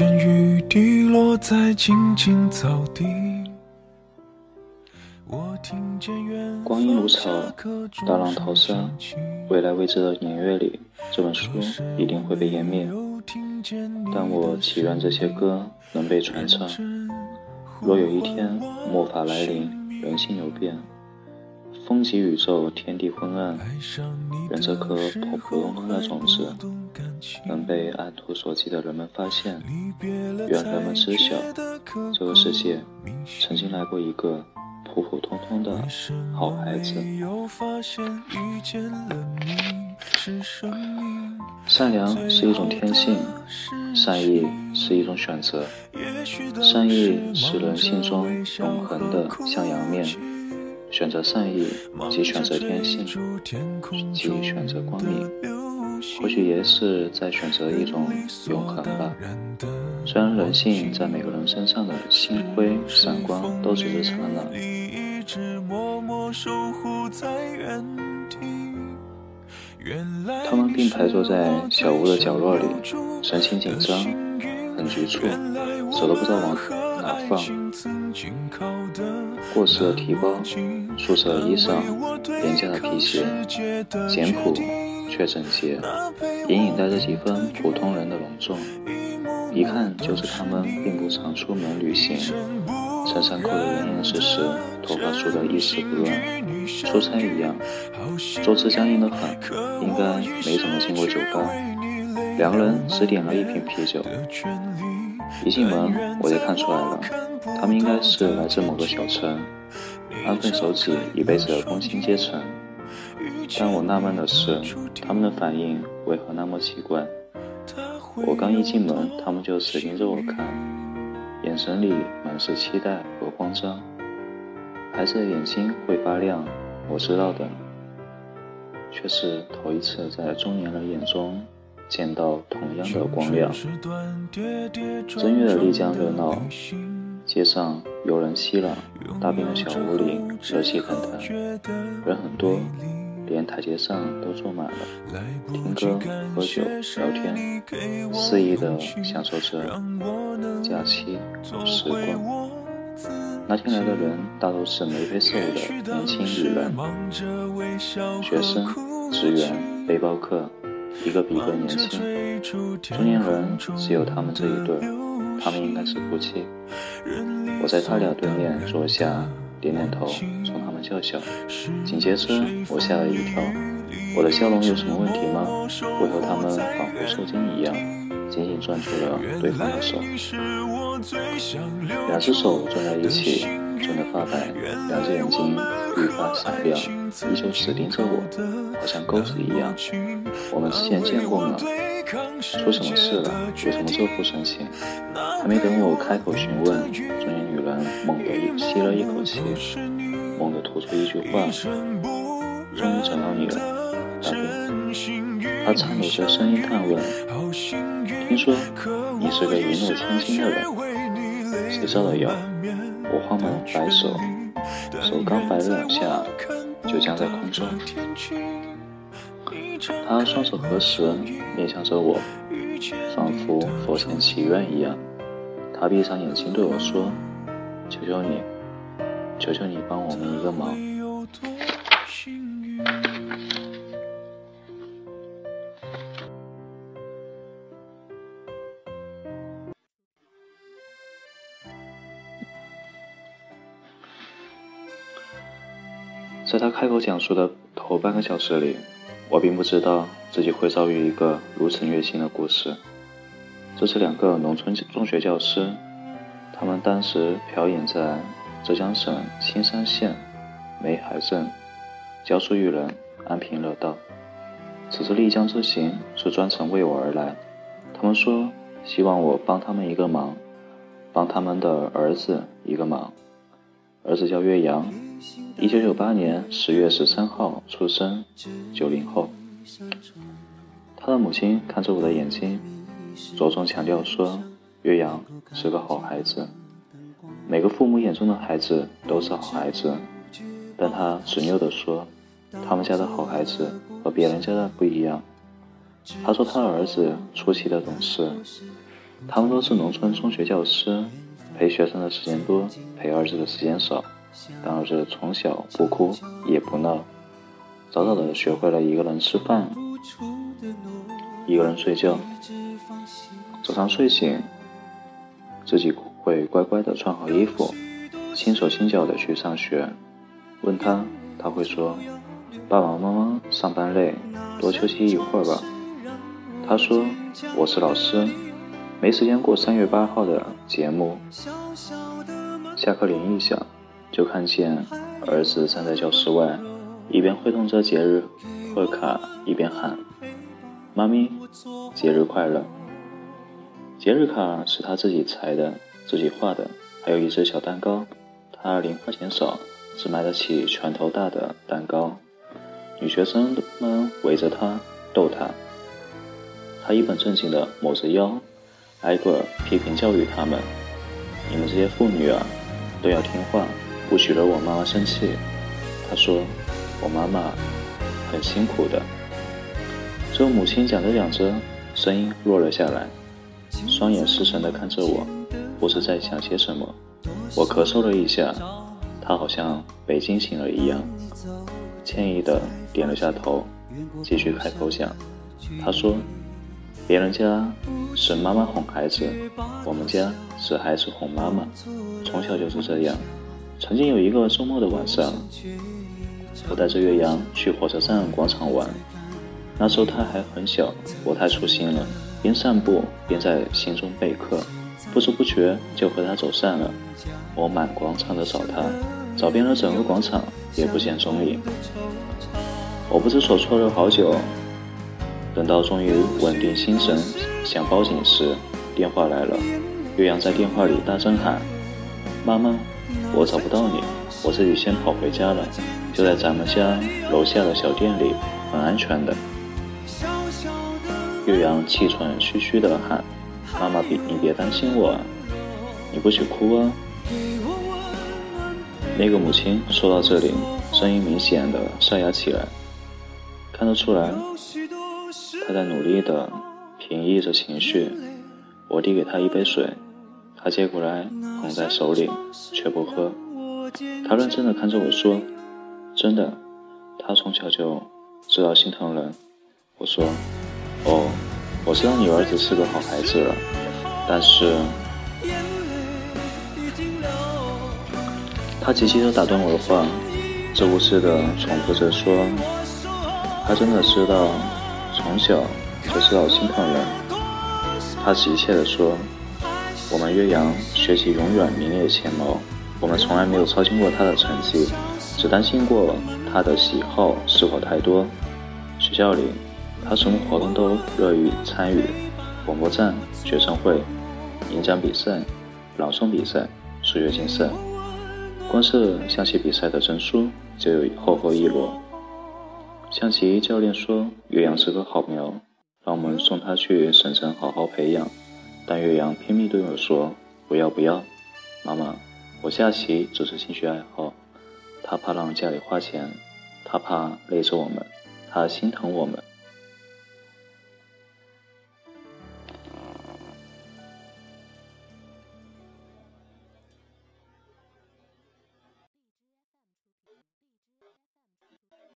见雨滴落在青青草地。光阴如草，大浪淘沙。未来未知的年月里，这本书一定会被湮灭。但我祈愿这些歌能被传唱。若有一天末法来临，人心有变，风急宇宙，天地昏暗，愿这颗普普通通的种子能被按图索骥的人们发现。愿人们知晓，这个世界曾经来过一个。普普通通的好孩子。善良是一种天性，善意是一种选择。善意是人性中永恒的向阳面。选择善意，即选择天性，即选择光明。或许也是在选择一种永恒吧。虽然人性在每个人身上的星辉闪光都只是刹那。他们并排坐在小屋的角落里，神情紧张，很局促，手都不知道往哪放。过时的提包，素色的衣裳，廉价的皮鞋，简朴却整洁，隐隐带着几分普通人的隆重。一看就是他们并不常出门旅行。衬衫扣得严严实实，头发梳得一丝不乱，出差一样。坐姿僵硬的很，应该没怎么进过酒吧。两个人只点了一瓶啤酒。一进门我就看出来了，他们应该是来自某个小城，安分守己一辈子的工薪阶层。但我纳闷的是，他们的反应为何那么奇怪？我刚一进门，他们就死盯着我看。眼神里满是期待和慌张，孩子的眼睛会发亮，我知道的，却是头一次在中年人眼中见到同样的光亮。正月的丽江热闹，街上游人熙攘，大病的小屋里热气腾腾，人很多。连台阶上都坐满了，听歌、喝酒、聊天，肆意的享受着假期时光。那天来的人大都是眉飞色舞的年轻女人，学生、职员、背包客，一个比一个年轻。中年人只有他们这一对，他们应该是夫妻。我在他俩对面坐下。点点头，冲他们笑笑。紧接着，我吓了一跳。我的笑容有什么问题吗？为何他们仿佛受惊一样，紧紧攥住了对方的手？两只手攥在一起，攥得发白，两只眼睛愈发闪亮，依旧死盯着我，好像钩子一样。我们之前见过吗？出什么事了？为什么这副神情？还没等我开口询问，中年女人猛地吸了一口气，猛地吐出一句话：“终于找到你了，大兵。”她颤抖着声音探问：“听说你是个一诺千金的人，谁造的谣？”我慌忙摆手，手刚摆了两下，就僵在空中。他双手合十，面向着我，仿佛佛前祈愿一样。他闭上眼睛对我说：“求求你，求求你帮我们一个忙。”在他开口讲述的头半个小时里。我并不知道自己会遭遇一个如此虐心的故事。这是两个农村中学教师，他们当时表演在浙江省青山县梅海镇，教书育人，安贫乐道。此次丽江之行是专程为我而来。他们说希望我帮他们一个忙，帮他们的儿子一个忙。儿子叫岳阳。一九九八年十月十三号出生，九零后。他的母亲看着我的眼睛，着重强调说：“岳阳是个好孩子。”每个父母眼中的孩子都是好孩子，但他执拗地说：“他们家的好孩子和别人家的不一样。”他说他的儿子出奇的懂事，他们都是农村中学教师，陪学生的时间多，陪儿子的时间少。但儿子从小不哭也不闹，早早的学会了一个人吃饭，一个人睡觉。早上睡醒，自己会乖乖的穿好衣服，轻手轻脚的去上学。问他，他会说：“爸爸妈妈上班累，多休息一会儿吧。”他说：“我是老师，没时间过三月八号的节目。”下课铃一响，就看见儿子站在教室外，一边挥动着节日贺卡，一边喊：“妈咪，节日快乐！”节日卡是他自己裁的，自己画的，还有一只小蛋糕。他零花钱少，只买得起拳头大的蛋糕。女学生们围着他逗他，他一本正经地抹着腰，挨个批评教育他们：“你们这些妇女啊，都要听话，不许惹我妈妈生气。”他说：“我妈妈很辛苦的。”这母亲讲着讲着，声音落了下来。双眼失神的看着我，不知在想些什么。我咳嗽了一下，他好像被惊醒了一样，歉意的点了下头，继续开口讲。他说：“别人家是妈妈哄孩子，我们家是孩子哄妈妈，从小就是这样。曾经有一个周末的晚上，我带着岳阳去火车站广场玩，那时候他还很小，我太粗心了。”边散步边在心中备课，不知不觉就和他走散了。我满广场的找他，找遍了整个广场也不见踪影。我不知所措了好久，等到终于稳定心神想报警时，电话来了。岳阳在电话里大声喊：“妈妈，我找不到你，我自己先跑回家了，就在咱们家楼下的小店里，很安全的。”岳阳气喘吁吁的喊：“妈妈，别你别担心我，你不许哭啊！”那个母亲说到这里，声音明显的沙哑起来，看得出来，她在努力的平抑着情绪。我递给她一杯水，她接过来捧在手里，却不喝。他认真的看着我说：“真的，他从小就知道心疼人。”我说。哦，我知道你儿子是个好孩子了，但是，他急急的打断我的话，自顾自的重复着说：“他真的知道，从小就知道心疼人。”他急切的说：“岳阳学习永远名列前茅，我们从来没有操心过他的成绩，只担心过他的喜好是否太多。学校里。”他什么活动都乐于参与，广播站、学生会、演讲比赛、朗诵比赛、数学竞赛，光是象棋比赛的证书就有厚厚一摞。象棋教练说岳阳是个好苗，让我们送他去省城好好培养。但岳阳拼命对我说：“不要不要，妈妈，我下棋只是兴趣爱好。”他怕让家里花钱，他怕累着我们，他心疼我们。